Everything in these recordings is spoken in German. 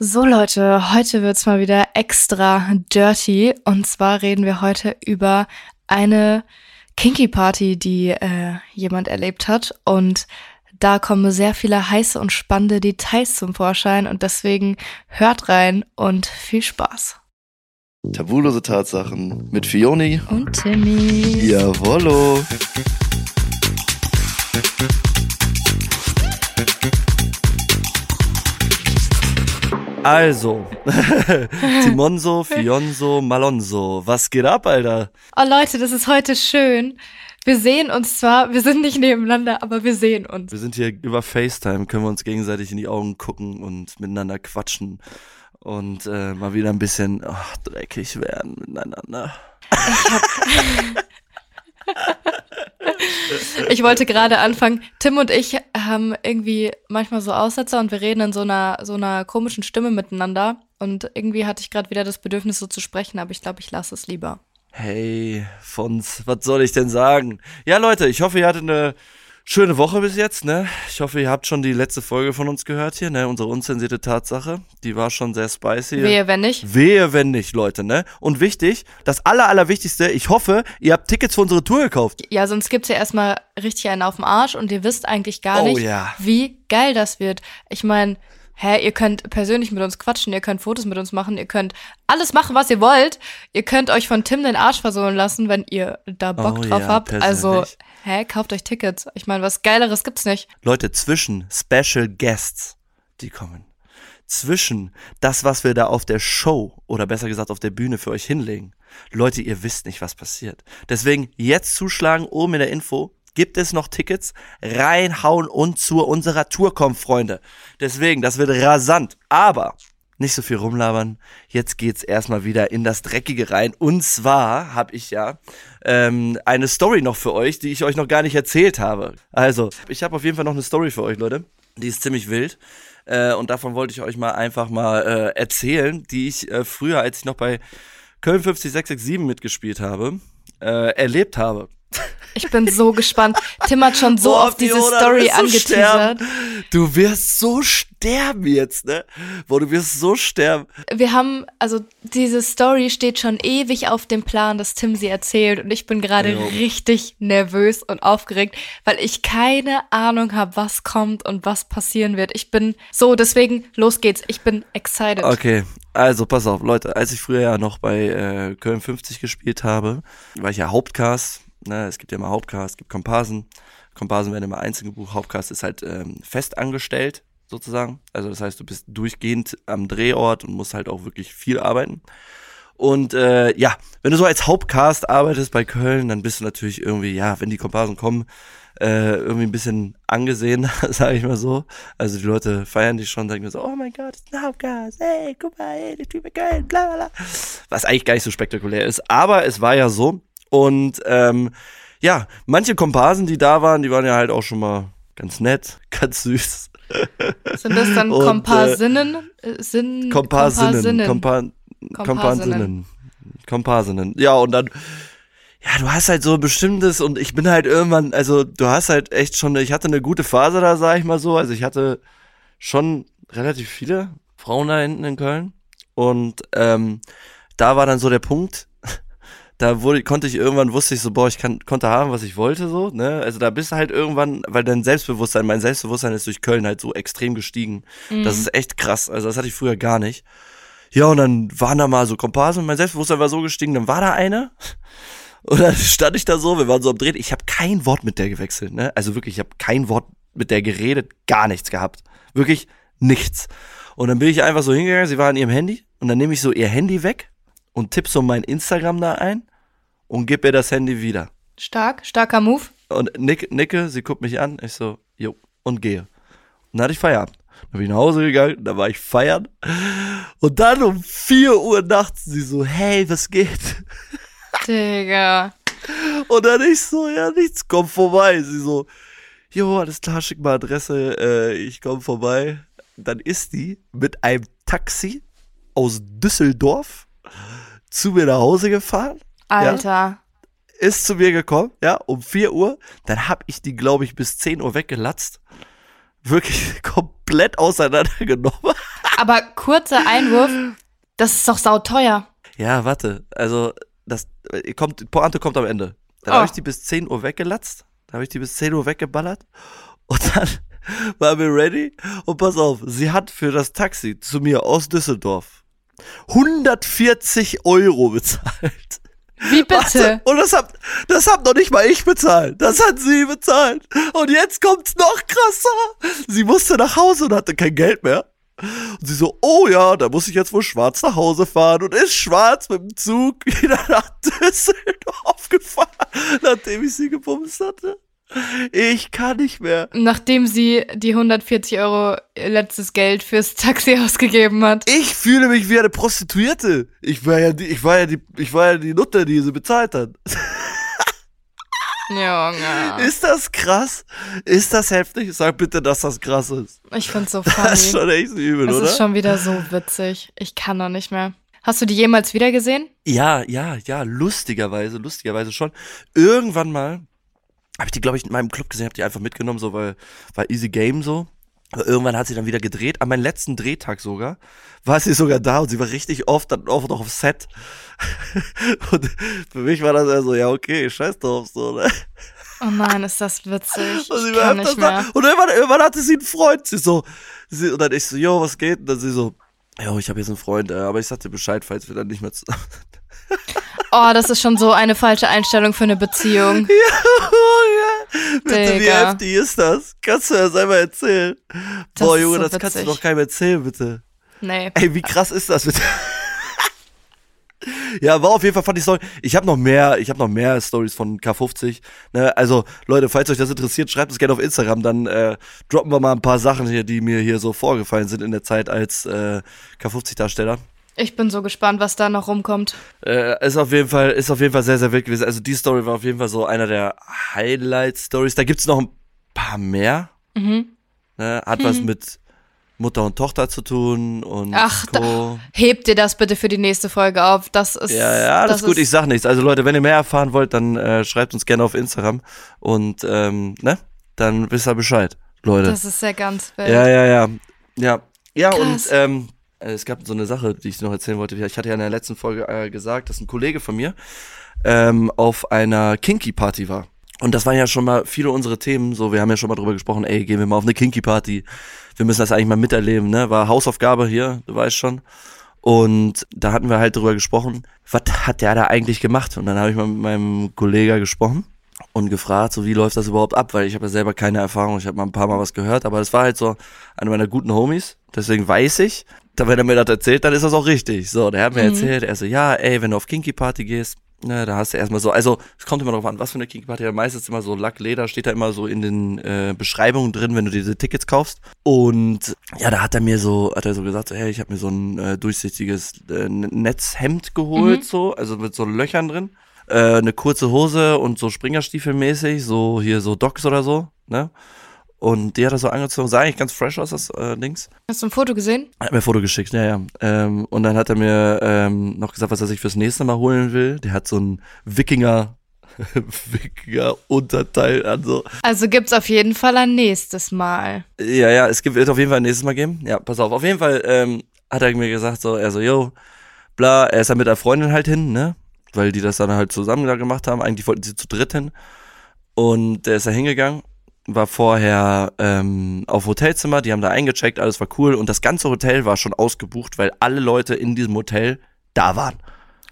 So Leute, heute wird's mal wieder extra dirty. Und zwar reden wir heute über eine Kinky Party, die äh, jemand erlebt hat. Und da kommen sehr viele heiße und spannende Details zum Vorschein. Und deswegen hört rein und viel Spaß. Tabulose Tatsachen mit Fioni Und Timmy. Jawollo. Also, Simonso, Fionso, Malonso. Was geht ab, Alter? Oh Leute, das ist heute schön. Wir sehen uns zwar, wir sind nicht nebeneinander, aber wir sehen uns. Wir sind hier über FaceTime, können wir uns gegenseitig in die Augen gucken und miteinander quatschen und äh, mal wieder ein bisschen ach, dreckig werden miteinander. Ich hab. Ich wollte gerade anfangen. Tim und ich haben irgendwie manchmal so Aussetzer und wir reden in so einer so einer komischen Stimme miteinander. Und irgendwie hatte ich gerade wieder das Bedürfnis, so zu sprechen, aber ich glaube, ich lasse es lieber. Hey, Fons, was soll ich denn sagen? Ja, Leute, ich hoffe, ihr hattet eine schöne Woche bis jetzt, ne? Ich hoffe, ihr habt schon die letzte Folge von uns gehört hier, ne? Unsere unzensierte Tatsache. Die war schon sehr spicy. Wehe, wenn nicht. Wehe, wenn nicht, Leute, ne? Und wichtig, das aller, allerwichtigste, ich hoffe, ihr habt Tickets für unsere Tour gekauft. Ja, sonst gibt's ja erstmal richtig einen auf dem Arsch und ihr wisst eigentlich gar Oh nicht, ja. wie geil das wird. Ich meine, hä, ihr könnt persönlich mit uns quatschen, ihr könnt Fotos mit uns machen, ihr könnt alles machen, was ihr wollt. Ihr könnt euch von Tim den Arsch versohlen lassen, wenn ihr da Bock Oh drauf ja, habt. Also. Hä, kauft euch Tickets. Ich meine, was geileres gibt's nicht. Leute, zwischen Special Guests, die kommen, zwischen das, was wir da auf der Show oder besser gesagt auf der Bühne für euch hinlegen. Leute, ihr wisst nicht, was passiert. Deswegen jetzt zuschlagen, oben in der Info. Gibt es noch Tickets? Reinhauen und zu unserer Tour kommen, Freunde. Deswegen, das wird rasant. Aber nicht so viel rumlabern. Jetzt geht's erstmal wieder in das Dreckige rein. Und zwar habe ich ja ähm, eine Story noch für euch, die ich euch noch gar nicht erzählt habe. Also, ich habe auf jeden Fall noch eine Story für euch, Leute. Die ist ziemlich wild. Äh, und davon wollte ich euch mal einfach mal äh, erzählen, die ich äh, früher, als ich noch bei Köln 50667 mitgespielt habe, äh, erlebt habe. Ich bin so gespannt. Tim hat schon so Boah, oft diese Fiona, Story du angeteasert. sterben. Du wirst so sterben jetzt, ne? Boah, du wirst so sterben. Wir haben, also diese Story steht schon ewig auf dem Plan, dass Tim sie erzählt und ich bin gerade Jo. richtig nervös und aufgeregt, weil ich keine Ahnung habe, was kommt und was passieren wird. Ich bin so, deswegen los geht's. Ich bin excited. Okay, also pass auf, Leute, als ich früher ja noch bei äh, Köln 50 gespielt habe, war ich ja Hauptcast. Ne? Es gibt ja immer Hauptcast, es gibt Komparsen. Komparsen werden immer einzeln gebucht. Hauptcast ist halt ähm, fest angestellt, sozusagen. Also das heißt, du bist durchgehend am Drehort und musst halt auch wirklich viel arbeiten. Und äh, ja, wenn du so als Hauptcast arbeitest bei Köln, dann bist du natürlich irgendwie, ja, wenn die Komparsen kommen, äh, irgendwie ein bisschen angesehen, sage ich mal so. Also die Leute feiern dich schon, sagen mir so, oh mein Gott, ist ein Hauptcast, hey, guck mal, hey, der Typ ist geil, bla bla bla. Was eigentlich gar nicht so spektakulär ist, aber es war ja so. Und ähm, ja, manche Komparsen, die da waren, die waren ja halt auch schon mal ganz nett, ganz süß. Sind das dann Und, äh, Komparsinnen? Äh, Sinn, Komparsinnen, Kompa Komparsinnen. Komparsinnen. Komparsinnen. Ja, und dann, ja, du hast halt so ein bestimmtes und ich bin halt irgendwann, also du hast halt echt schon, ich hatte eine gute Phase da, sag ich mal so. Also ich hatte schon relativ viele Frauen da hinten in Köln. Und ähm, da war dann so der Punkt, da wurde, konnte ich irgendwann, wusste ich so, boah, ich kann, konnte haben, was ich wollte, so, ne? Also da bist du halt irgendwann, weil dein Selbstbewusstsein, mein Selbstbewusstsein ist durch Köln halt so extrem gestiegen. Das ist echt krass. Also das hatte ich früher gar nicht. Ja, und dann waren da mal so Komparsen und mein Selbstbewusstsein war so gestiegen, dann war da eine. Und dann stand ich da so, wir waren so am Drehen. Ich habe kein Wort mit der gewechselt, ne? Also wirklich, ich habe kein Wort mit der geredet, gar nichts gehabt. Wirklich nichts. Und dann bin ich einfach so hingegangen, sie war an ihrem Handy und dann nehme ich so ihr Handy weg und tippe so mein Instagram da ein und gib ihr das Handy wieder. Stark, starker Move. Und nick, nicke, sie guckt mich an, ich so, jo, und gehe. Und dann hatte ich Feierabend. Dann bin ich nach Hause gegangen, da war ich feiern. Und dann um 4 Uhr nachts, sie so, hey, was geht? Digga. Und dann ich so, ja, nichts, komm vorbei. Sie so, jo, alles klar, schick mal Adresse, äh, ich komm vorbei. Dann ist die mit einem Taxi aus Düsseldorf zu mir nach Hause gefahren. Alter. ist zu mir gekommen, ja, um 4 Uhr. Dann hab ich die, glaube ich, bis 10 Uhr weggelatzt. wirklich komplett auseinandergenommen. Aber kurzer Einwurf, das ist doch sauteuer. Ja, warte. Also, das äh, kommt, Pointe kommt am Ende. Dann Oh. habe ich die bis 10 Uhr weggelatzt. Dann habe ich die bis 10 Uhr weggeballert. Und dann waren wir ready. Und pass auf, sie hat für das Taxi zu mir aus Düsseldorf 140 Euro bezahlt. Wie bitte? und das hab, das hab noch nicht mal ich bezahlt. Das hat sie bezahlt. Und jetzt kommt's noch krasser. Sie musste nach Hause und hatte kein Geld mehr. Und sie so, oh ja, da muss ich jetzt wohl schwarz nach Hause fahren und ist schwarz mit dem Zug wieder nach Düsseldorf gefahren, nachdem ich sie gebumst hatte. Ich kann nicht mehr. Nachdem sie die 140 Euro letztes Geld fürs Taxi ausgegeben hat. Ich fühle mich wie eine Prostituierte. Ich war ja die, ich war ja die, ich war ja die Nutte, die sie bezahlt hat. Junge. Ist das krass? Ist das heftig? Sag bitte, dass das krass ist. Ich find's so Das ist funny. schon echt übel, Es oder? ist schon wieder so witzig. Ich kann doch nicht mehr. Hast du die jemals wieder gesehen? ja, ja, ja, lustigerweise, lustigerweise schon. Irgendwann mal habe ich die, glaube ich, in meinem Club gesehen, habe die einfach mitgenommen, so weil war easy game so. Aber irgendwann hat sie dann wieder gedreht. An meinem letzten Drehtag sogar war sie sogar da und sie war richtig oft dann oft noch auf Set. und für mich war das ja so, ja okay, scheiß drauf so. Ne? Oh nein, ist das witzig. Und sie Ich war kann nicht mehr. da. Und irgendwann, irgendwann hatte sie einen Freund. Sie so, sie, und dann ich so, yo, was geht? Und dann sie so, yo, ich habe jetzt einen Freund, äh, aber ich sag dir Bescheid, falls wir dann nicht mehr zusammen. Oh, das ist schon so eine falsche Einstellung für eine Beziehung. ja, bitte, wie heftig ist das? Kannst du das einmal erzählen? Das Boah, Junge, so das kannst du witzig. doch keinem erzählen, bitte. Nee. Ey, wie krass ist das bitte? Ja, war auf jeden Fall fand ich Story. Ich habe noch mehr, ich habe noch mehr Stories von K50. Ne? Also Leute, falls euch das interessiert, schreibt es gerne auf Instagram. Dann äh, droppen wir mal ein paar Sachen hier, die mir hier so vorgefallen sind in der Zeit als äh, K50-Darsteller. Ich bin so gespannt, was da noch rumkommt. Äh, ist auf jeden Fall, ist auf jeden Fall sehr, sehr wild gewesen. Also die Story war auf jeden Fall so einer der Highlight-Stories. Da gibt's noch ein paar mehr. Mhm. Ne? Hat was mit Mutter und Tochter zu tun und Ach, da- Co. Hebt dir das bitte für die nächste Folge auf. Das ist. Ja, ja, alles gut, ich sag nichts. Also Leute, wenn ihr mehr erfahren wollt, dann äh, schreibt uns gerne auf Instagram und ähm, ne, dann wisst ihr Bescheid, Leute. Das ist ja ganz wild. ja, ja, ja, ja, ja Krass. und ähm, äh, es gab so eine Sache, die ich noch erzählen wollte. Ich hatte ja in der letzten Folge äh, gesagt, dass ein Kollege von mir ähm, auf einer Kinky Party war. Und das waren ja schon mal viele unsere Themen. So, wir haben ja schon mal drüber gesprochen. Ey, gehen wir mal auf eine Kinky Party. Wir müssen das eigentlich mal miterleben. Ne, war Hausaufgabe hier, du weißt schon. Und da hatten wir halt drüber gesprochen, was hat der da eigentlich gemacht? Und dann habe ich mal mit meinem Kollegen gesprochen und gefragt, so wie läuft das überhaupt ab? Weil ich habe ja selber keine Erfahrung, ich habe mal ein paar Mal was gehört, aber es war halt so einer meiner guten Homies, deswegen weiß ich, wenn er mir das erzählt, dann ist das auch richtig. So, der hat mir erzählt, er so, ja, ey, wenn du auf Kinky Party gehst, ne, da hast du erstmal so, also es kommt immer darauf an, was für eine Kinky Party, meistens immer so Lack, Leder, steht da immer so in den äh, Beschreibungen drin, wenn du diese Tickets kaufst. Und ja, da hat er mir so, hat er so gesagt, so, hey, ich habe mir so ein äh, durchsichtiges äh, Netzhemd geholt, so, also mit so Löchern drin. Äh, eine kurze Hose und so Springerstiefel-mäßig, so hier so Docks oder so, ne? Und die hat er so angezogen, sah eigentlich ganz fresh aus, das äh, Dings. Hast du ein Foto gesehen? Er hat mir ein Foto geschickt, ja, ja. Ähm, und dann hat er mir ähm, noch gesagt, was er sich fürs nächste Mal holen will. Der hat so ein Wikinger, Wikinger-Unterteil an so. Also gibt's auf jeden Fall ein nächstes Mal. Ja, ja, es gibt, wird auf jeden Fall ein nächstes Mal geben. Ja, pass auf. Auf jeden Fall ähm, hat er mir gesagt, so, er so, yo, bla, er ist dann mit der Freundin halt hin, ne? Weil die das dann halt zusammen da gemacht haben. Eigentlich wollten sie zu dritt hin. Und der ist da hingegangen, war vorher ähm, auf Hotelzimmer, die haben da eingecheckt, alles war cool. Und das ganze Hotel war schon ausgebucht, weil alle Leute in diesem Hotel da waren.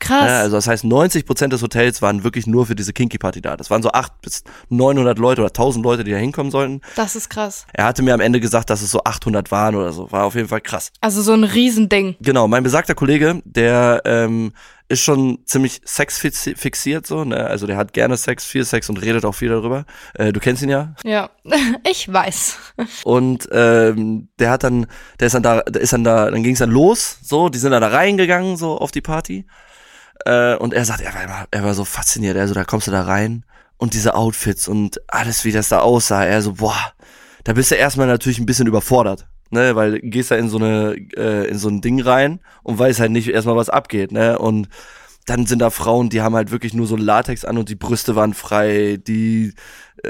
Krass. Ja, also das heißt, 90% des Hotels waren wirklich nur für diese Kinky Party da. Das waren so 8 bis 900 Leute oder 1000 Leute, die da hinkommen sollten. das ist krass. Er hatte mir am Ende gesagt, dass es so 800 waren oder so. War auf jeden Fall krass. Also so ein Riesending. Genau, mein besagter Kollege, der ähm, ist schon ziemlich sexfixiert so. Ne? Also der hat gerne Sex, viel Sex und redet auch viel darüber. Äh, du kennst ihn ja. Ja, ich weiß. Und ähm, der hat dann, der ist dann da, der ist dann da, dann ging es dann los, so, die sind dann da reingegangen, so auf die Party. Äh, und er sagt, er war, immer, er war so fasziniert, also da kommst du da rein und diese Outfits und alles, wie das da aussah, er so, boah, da bist du erstmal natürlich ein bisschen überfordert, ne, weil gehst da in so eine, äh, in so ein Ding rein und weißt halt nicht erstmal, was abgeht, ne, und dann sind da Frauen, die haben halt wirklich nur so Latex an und die Brüste waren frei, die,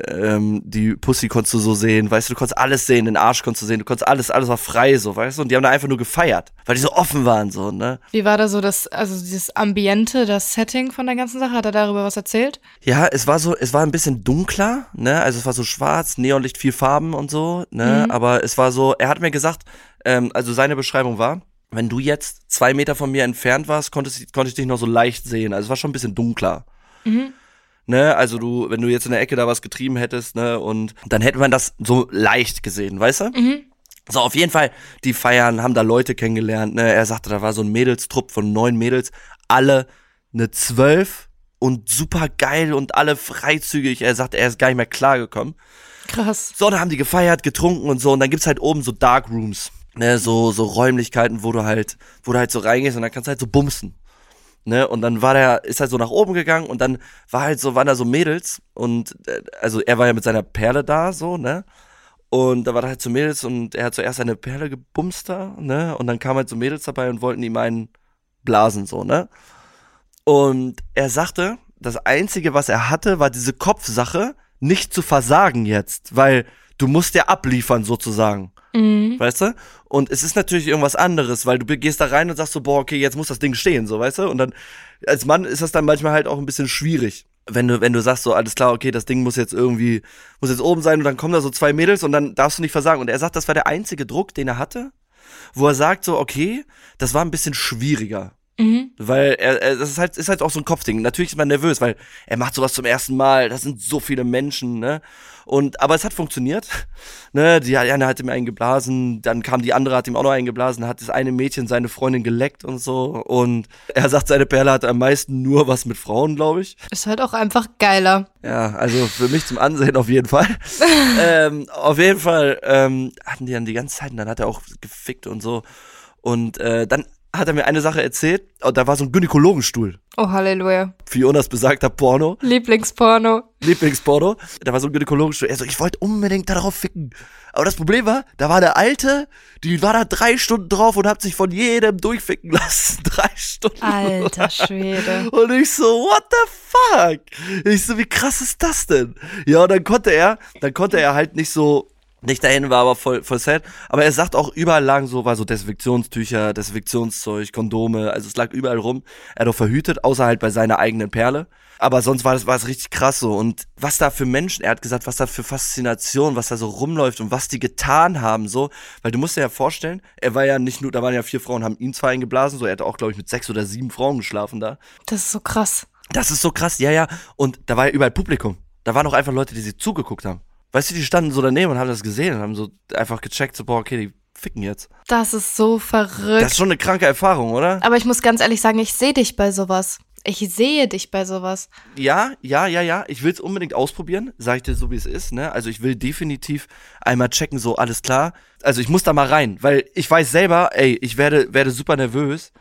ähm, die Pussy konntest du so sehen, weißt du, du konntest alles sehen, den Arsch konntest du sehen, du konntest alles, alles war frei, so, weißt du, und die haben da einfach nur gefeiert, weil die so offen waren, so, ne. Wie war da so das, also dieses Ambiente, das Setting von der ganzen Sache? Hat er darüber was erzählt? Ja, es war so, es war ein bisschen dunkler, ne, also es war so schwarz, Neonlicht, viel Farben und so, ne, Mhm. aber es war so, er hat mir gesagt, ähm, also seine Beschreibung war, wenn du jetzt zwei Meter von mir entfernt warst, konntest, konnte ich dich noch so leicht sehen. Also es war schon ein bisschen dunkler. Mhm. Ne, also du, wenn du jetzt in der Ecke da was getrieben hättest, ne, und dann hätte man das so leicht gesehen, weißt du? Mhm. So, auf jeden Fall, die feiern, haben da Leute kennengelernt, ne, er sagte, da war so ein Mädelstrupp von neun Mädels, alle eine zwölf und super geil und alle freizügig, er sagt, er ist gar nicht mehr klargekommen. Krass. So, dann haben die gefeiert, getrunken und so. Und dann gibt's halt oben so Dark Rooms. Ne, so, so Räumlichkeiten, wo du halt, wo du halt so reingehst und dann kannst du halt so bumsen. Ne, und dann war der, ist halt so nach oben gegangen und dann war halt so, waren da so Mädels und, äh, also er war ja mit seiner Perle da, so, ne. Und da war da halt so Mädels und er hat zuerst seine Perle gebumst da, ne. Und dann kamen halt so Mädels dabei und wollten ihm einen blasen, so, ne. Und er sagte, das Einzige, was er hatte, war diese Kopfsache, nicht zu versagen jetzt, weil du musst ja abliefern sozusagen, Mhm. weißt du? Und es ist natürlich irgendwas anderes, weil du gehst da rein und sagst so, boah, okay, jetzt muss das Ding stehen, so, weißt du? Und dann, als Mann ist das dann manchmal halt auch ein bisschen schwierig. Wenn du, wenn du sagst so, alles klar, okay, das Ding muss jetzt irgendwie, muss jetzt oben sein und dann kommen da so zwei Mädels und dann darfst du nicht versagen. Und er sagt, das war der einzige Druck, den er hatte, wo er sagt so, okay, das war ein bisschen schwieriger. Mhm. Weil er, er das ist halt, ist halt auch so ein Kopfding. Natürlich ist man nervös, weil er macht sowas zum ersten Mal. Das sind so viele Menschen, ne? Und, aber es hat funktioniert. Ne, die eine hat ihm einen geblasen, dann kam die andere, hat ihm auch noch einen geblasen, hat das eine Mädchen seine Freundin geleckt und so. Und er sagt, seine Perle hat am meisten nur was mit Frauen, glaube ich. Ist halt auch einfach geiler. Ja, also für mich zum Ansehen auf jeden Fall. ähm, auf jeden Fall ähm, hatten die dann die ganze Zeit und dann hat er auch gefickt und so. Und äh, dann hat er mir eine Sache erzählt, und da war so ein Gynäkologenstuhl. Oh, Halleluja. Fionas besagter Porno, Lieblingsporno. Lieblingsporno. Da war so ein Gynäkologenstuhl. Er so, ich wollte unbedingt darauf ficken. Aber das Problem war, da war eine Alte, die war da drei Stunden drauf und hat sich von jedem durchficken lassen. Drei Stunden. Alter Schwede. Und ich so, what the fuck? Ich so, wie krass ist das denn? Ja, und dann konnte er, dann konnte er halt nicht so, nicht dahin war aber voll, voll sad. Aber er sagt auch, überall lagen so, war so Desinfektionstücher, Desinfektionszeug, Kondome, also es lag überall rum. Er hat auch verhütet, außer halt bei seiner eigenen Perle. Aber sonst war das, war es richtig krass so. Und was da für Menschen, er hat gesagt, was da für Faszination, was da so rumläuft und was die getan haben, so. Weil du musst dir ja vorstellen, er war ja nicht nur, da waren ja vier Frauen, haben ihm zwei eingeblasen, so. Er hatte auch, glaube ich, mit sechs oder sieben Frauen geschlafen da. Das ist so krass. Das ist so krass, ja, ja. Und da war ja überall Publikum. Da waren auch einfach Leute, die sie zugeguckt haben. Weißt du, die standen so daneben und haben das gesehen und haben so einfach gecheckt, so, boah, okay, die ficken jetzt. Das ist so verrückt. Das ist schon eine kranke Erfahrung, oder? Aber ich muss ganz ehrlich sagen, ich sehe dich bei sowas. Ich sehe dich bei sowas. Ja, ja, ja, ja. Ich will es unbedingt ausprobieren, sag ich dir so, wie es ist, ne? Also ich will definitiv einmal checken, so alles klar. Also ich muss da mal rein, weil ich weiß selber, ey, ich werde, werde super nervös.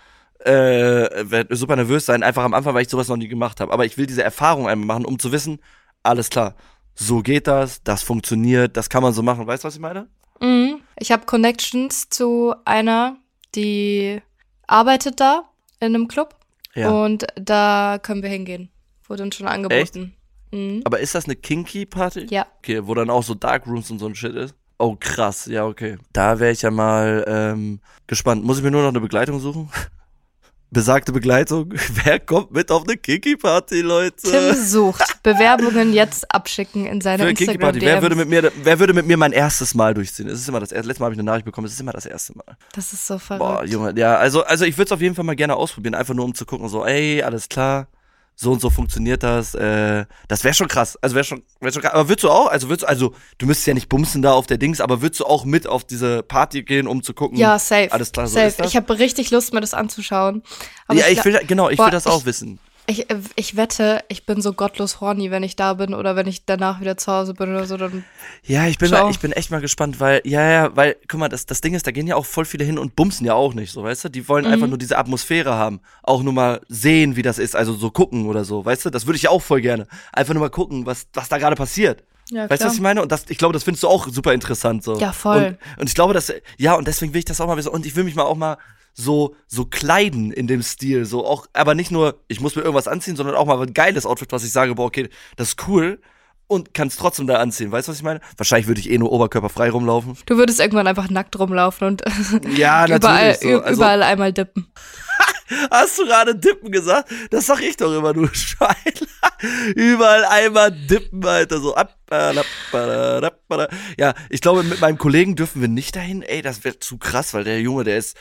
Äh, werde super nervös sein, einfach am Anfang, weil ich sowas noch nie gemacht habe. Aber ich will diese Erfahrung einmal machen, um zu wissen, alles klar, so geht das, das funktioniert, das kann man so machen. Weißt du, was ich meine? Mhm. Ich habe Connections zu einer, die arbeitet da in einem Club. Und da können wir hingehen. Wurde uns schon angeboten. Mhm. Aber ist das eine kinky Party? Ja. Okay, wo dann auch so Dark Rooms und so ein Shit ist? Oh, krass. Ja, okay. Da wäre ich ja mal ähm, gespannt. Muss ich mir nur noch eine Begleitung suchen? Besagte Begleitung. Wer kommt mit auf eine Kinky Party, Leute? Tim sucht. Bewerbungen jetzt abschicken in seine Für eine Kinky Instagram Party. Wer würde mit mir, wer würde mit mir mein erstes Mal durchziehen? Es ist immer das erste. Letztes Mal habe ich eine Nachricht bekommen. Es ist immer das erste Mal. Das ist so verrückt. Boah, Junge. Ja, also, also ich würde es auf jeden Fall mal gerne ausprobieren. Einfach nur um zu gucken, so, ey, alles klar. So und so funktioniert das. Äh, das wäre schon krass. Also wäre schon, wär schon krass. Aber würdest du auch, also würdest du, also du müsstest ja nicht bumsen da auf der Dings, aber würdest du auch mit auf diese Party gehen, um zu gucken? ja, safe. Alles klar, so safe. ist das? Ich habe richtig Lust, mir das anzuschauen. Aber ja, ich will, genau, ich Boah, will das auch ich- wissen. Ich, ich wette, ich bin so gottlos horny, wenn ich da bin oder wenn ich danach wieder zu Hause bin oder so. Dann Ja, ich bin, Ciao. mal, ich bin echt mal gespannt, weil, ja, ja, weil, guck mal, das, das Ding ist, da gehen ja auch voll viele hin und bumsen ja auch nicht, so, weißt du? Die wollen Mhm. einfach nur diese Atmosphäre haben. Auch nur mal sehen, wie das ist, also so gucken oder so, weißt du? Das würde ich ja auch voll gerne. Einfach nur mal gucken, was, was da gerade passiert. ja, Weißt du, was ich meine? Und das, ich glaube, das findest du auch super interessant, so. Ja, voll. Und, und ich glaube, dass, ja, und deswegen will ich das auch mal wissen. Und ich will mich mal auch mal so, so kleiden in dem Stil. So auch, aber nicht nur, ich muss mir irgendwas anziehen, sondern auch mal ein geiles Outfit, was ich sage, boah, okay, das ist cool und kann es trotzdem da anziehen. Weißt du, was ich meine? Wahrscheinlich würde ich eh nur oberkörperfrei rumlaufen. Du würdest irgendwann einfach nackt rumlaufen und ja, überall, so. also, überall einmal dippen. Hast du gerade dippen gesagt? Das sag ich doch immer, du Schwein. überall einmal dippen, Alter. So ab. Ja, ich glaube, mit meinem Kollegen dürfen wir nicht dahin. Ey, das wäre zu krass, weil der Junge, der ist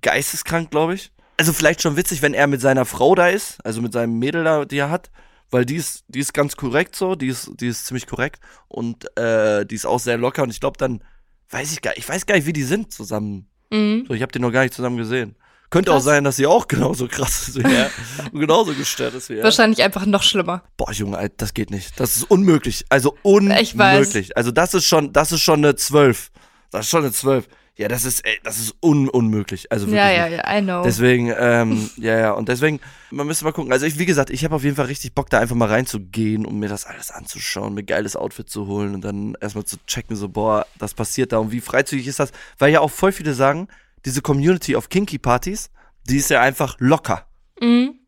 geisteskrank, glaube ich. Also vielleicht schon witzig, wenn er mit seiner Frau da ist, also mit seinem Mädel da, die er hat weil die ist, die ist ganz korrekt so, die ist, die ist ziemlich korrekt und äh, die ist auch sehr locker und ich glaube dann, weiß ich gar ich weiß gar nicht, wie die sind zusammen. Mhm. So, ich habe die noch gar nicht zusammen gesehen. Könnte krass. auch sein, dass sie auch genauso krass ist wie er und genauso gestört ist wie er. Wahrscheinlich einfach noch schlimmer. Boah, Junge, Alter, das geht nicht. Das ist unmöglich. Also unmöglich. Also das ist schon, das ist schon eine 12. Das ist schon eine 12. Ja, das ist, ey, das ist un unmöglich. Also wirklich ja, ja, ja, I know. Deswegen, ähm, ja, ja, und deswegen, man müsste mal gucken. Also ich, wie gesagt, ich habe auf jeden Fall richtig Bock, da einfach mal reinzugehen, um mir das alles anzuschauen, mir geiles Outfit zu holen und dann erstmal zu checken, so, boah, das passiert da und wie freizügig ist das? Weil ja auch voll viele sagen, diese Community of Kinky Partys, die ist ja einfach locker. Mhm.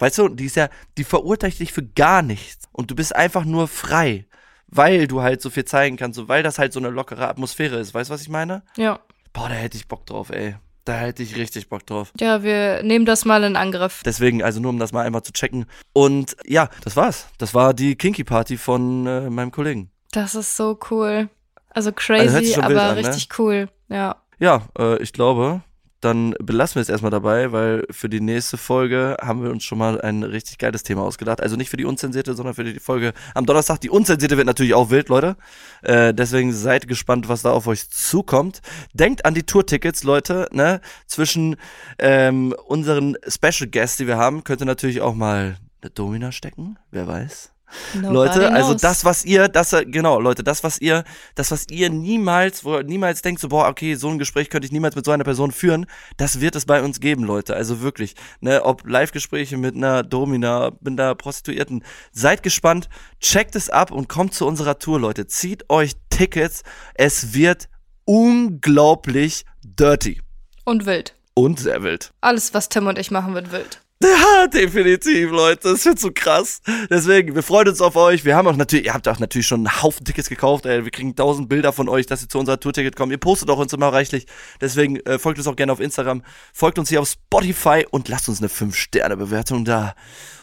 Weißt du, die ist ja, die verurteilt dich für gar nichts. Und du bist einfach nur frei weil du halt so viel zeigen kannst, so, weil das halt so eine lockere Atmosphäre ist. Weißt du, was ich meine? Ja. Boah, da hätte ich Bock drauf, ey. Da hätte ich richtig Bock drauf. Ja, wir nehmen das mal in Angriff. Deswegen, also nur um das mal einmal zu checken. Und ja, das war's. Das war die Kinky Party von äh, meinem Kollegen. Das ist so cool. Also crazy, also aber an, ne? richtig ne? cool. Ja. Ja, äh, ich glaube, dann belassen wir es erstmal dabei, weil für die nächste Folge haben wir uns schon mal ein richtig geiles Thema ausgedacht. Also nicht für die unzensierte, sondern für die Folge am Donnerstag. Die unzensierte wird natürlich auch wild, Leute. Äh, deswegen seid gespannt, was da auf euch zukommt. Denkt an die Tourtickets, Leute. Ne? Zwischen ähm, unseren Special Guests, die wir haben, könnte natürlich auch mal eine Domina stecken. Wer weiß. Nobody Leute, also das, was ihr, das, genau, Leute, das, was ihr, das, was ihr niemals, wo ihr niemals denkt, so, boah, okay, so ein Gespräch könnte ich niemals mit so einer Person führen, das wird es bei uns geben, Leute. Also wirklich, ne, ob Live-Gespräche mit einer Domina, mit einer Prostituierten. Seid gespannt, checkt es ab und kommt zu unserer Tour, Leute. Zieht euch Tickets. Es wird unglaublich dirty. Und wild. Und sehr wild. Alles, was Tim und ich machen, wird wild. Ja, definitiv, Leute. Das wird so krass. Deswegen, wir freuen uns auf euch. Wir haben auch natürlich, ihr habt auch natürlich schon einen Haufen Tickets gekauft. Ey. Wir kriegen tausend Bilder von euch, dass ihr zu unserer Tourticket kommt. Ihr postet auch uns immer reichlich. Deswegen äh, folgt uns auch gerne auf Instagram. Folgt uns hier auf Spotify und lasst uns eine 5-Sterne-Bewertung da.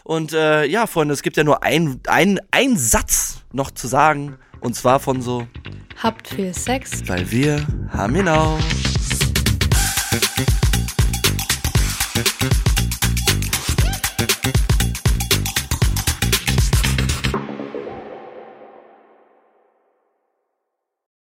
Und äh, ja, Freunde, es gibt ja nur einen ein Satz noch zu sagen. Und zwar von so. Habt viel Sex. Weil wir haben ihn auch.